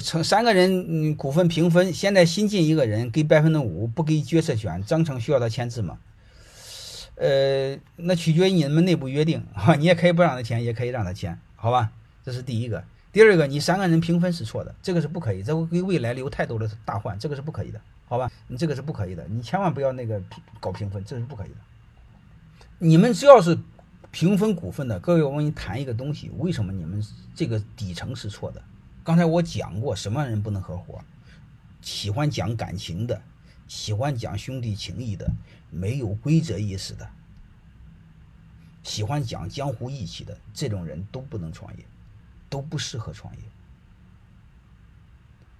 成三个人嗯股份平分，现在新进一个人给百分之五，不给决策权，章程需要他签字吗？呃，那取决于你们内部约定 啊，你也可以不让他签，也可以让他签，好吧？这是第一个。第二个，你三个人平分是错的，这个是不可以，这会给未来留太多的大患，这个是不可以的，好吧？你这个是不可以的，你千万不要那个搞平分，这是不可以的。你们只要是平分股份的，各位，我跟你谈一个东西，为什么你们这个底层是错的？刚才我讲过，什么人不能合伙？喜欢讲感情的，喜欢讲兄弟情谊的，没有规则意识的，喜欢讲江湖义气的，这种人都不能创业，都不适合创业。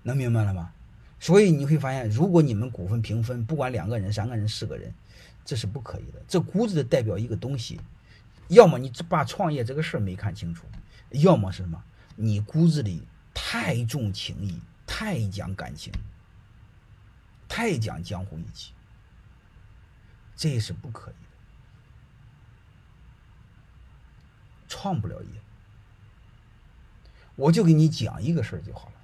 能明白了吗？所以你会发现，如果你们股份平分，不管两个人、三个人、四个人，这是不可以的。这估值代表一个东西，要么你把创业这个事儿没看清楚，要么是什么？你骨子里。太重情义，太讲感情，太讲江湖义气，这是不可以的，创不了业。我就给你讲一个事儿就好了。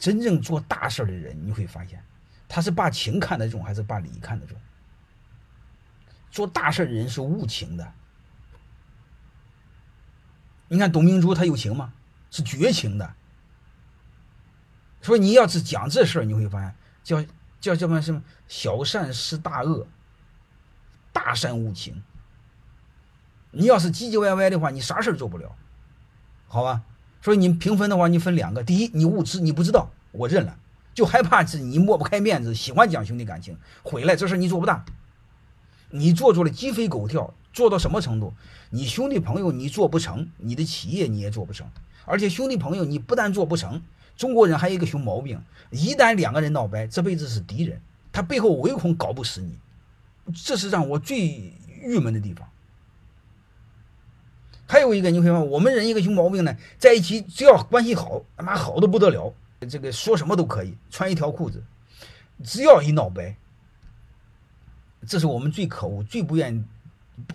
真正做大事的人，你会发现，他是把情看得重，还是把理看得重？做大事的人是无情的。你看董明珠，她有情吗？是绝情的。说你要是讲这事儿，你会发现叫叫叫什么什么小善施大恶，大善无情。你要是唧唧歪歪的话，你啥事儿做不了，好吧？所以你平分的话，你分两个：第一，你无知，你不知道，我认了，就害怕是你抹不开面子，喜欢讲兄弟感情，回来这事你做不大，你做出了鸡飞狗跳。做到什么程度？你兄弟朋友你做不成，你的企业你也做不成。而且兄弟朋友你不但做不成，中国人还有一个熊毛病：一旦两个人闹掰，这辈子是敌人，他背后唯恐搞不死你。这是让我最郁闷的地方。还有一个，你会发现我们人一个熊毛病呢，在一起只要关系好，他妈好的不得了，这个说什么都可以，穿一条裤子，只要一闹掰，这是我们最可恶、最不愿意。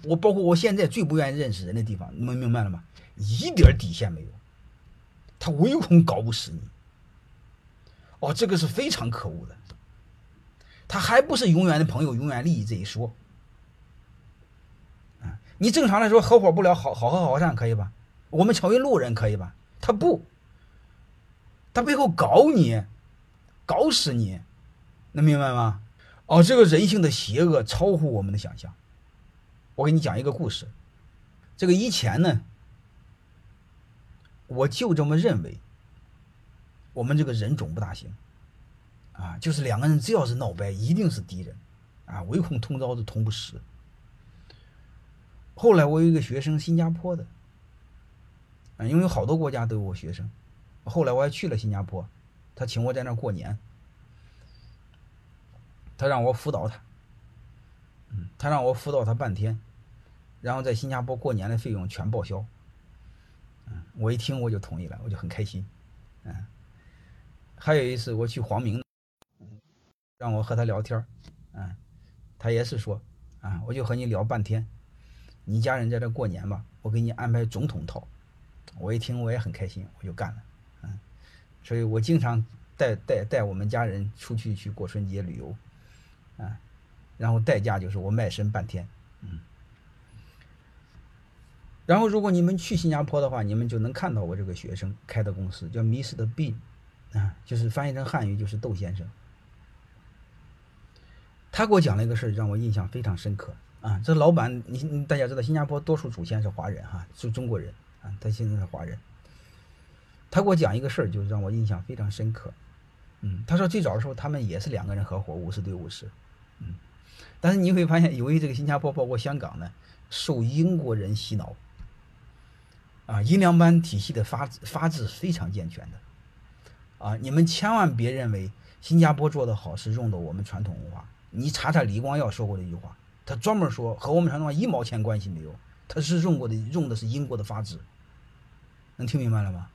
我包括我现在最不愿意认识人的地方，你们明白了吗？一点底线没有，他唯恐搞不死你。哦，这个是非常可恶的。他还不是永远的朋友，永远利益这一说。啊，你正常来说合伙不了，好好合好散可以吧？我们成为路人可以吧？他不，他背后搞你，搞死你，能明白吗？哦，这个人性的邪恶超乎我们的想象。我给你讲一个故事，这个以前呢，我就这么认为，我们这个人种不大行，啊，就是两个人只要是闹掰，一定是敌人，啊，唯恐同招子同不死。后来我有一个学生，新加坡的，因为好多国家都有我学生，后来我还去了新加坡，他请我在那儿过年，他让我辅导他。他让我辅导他半天，然后在新加坡过年的费用全报销。嗯，我一听我就同意了，我就很开心。嗯，还有一次我去黄明，让我和他聊天嗯，他也是说，啊，我就和你聊半天，你家人在这过年吧，我给你安排总统套。我一听我也很开心，我就干了。嗯，所以我经常带带带我们家人出去去过春节旅游。啊。然后代价就是我卖身半天，嗯。然后如果你们去新加坡的话，你们就能看到我这个学生开的公司叫 Mr. Bean，啊，就是翻译成汉语就是窦先生。他给我讲了一个事儿，让我印象非常深刻啊。这老板，你大家知道，新加坡多数祖先是华人哈，是中国人啊，他现在是华人。他给我讲一个事儿，就是让我印象非常深刻。嗯，他说最早的时候他们也是两个人合伙，五十对五十，嗯。但是你会发现，由于这个新加坡包括香港呢，受英国人洗脑，啊，英联邦体系的法法治非常健全的，啊，你们千万别认为新加坡做的好是用的我们传统文化。你查查李光耀说过的一句话，他专门说和我们传统文化一毛钱关系没有，他是用过的用的是英国的法治，能听明白了吗？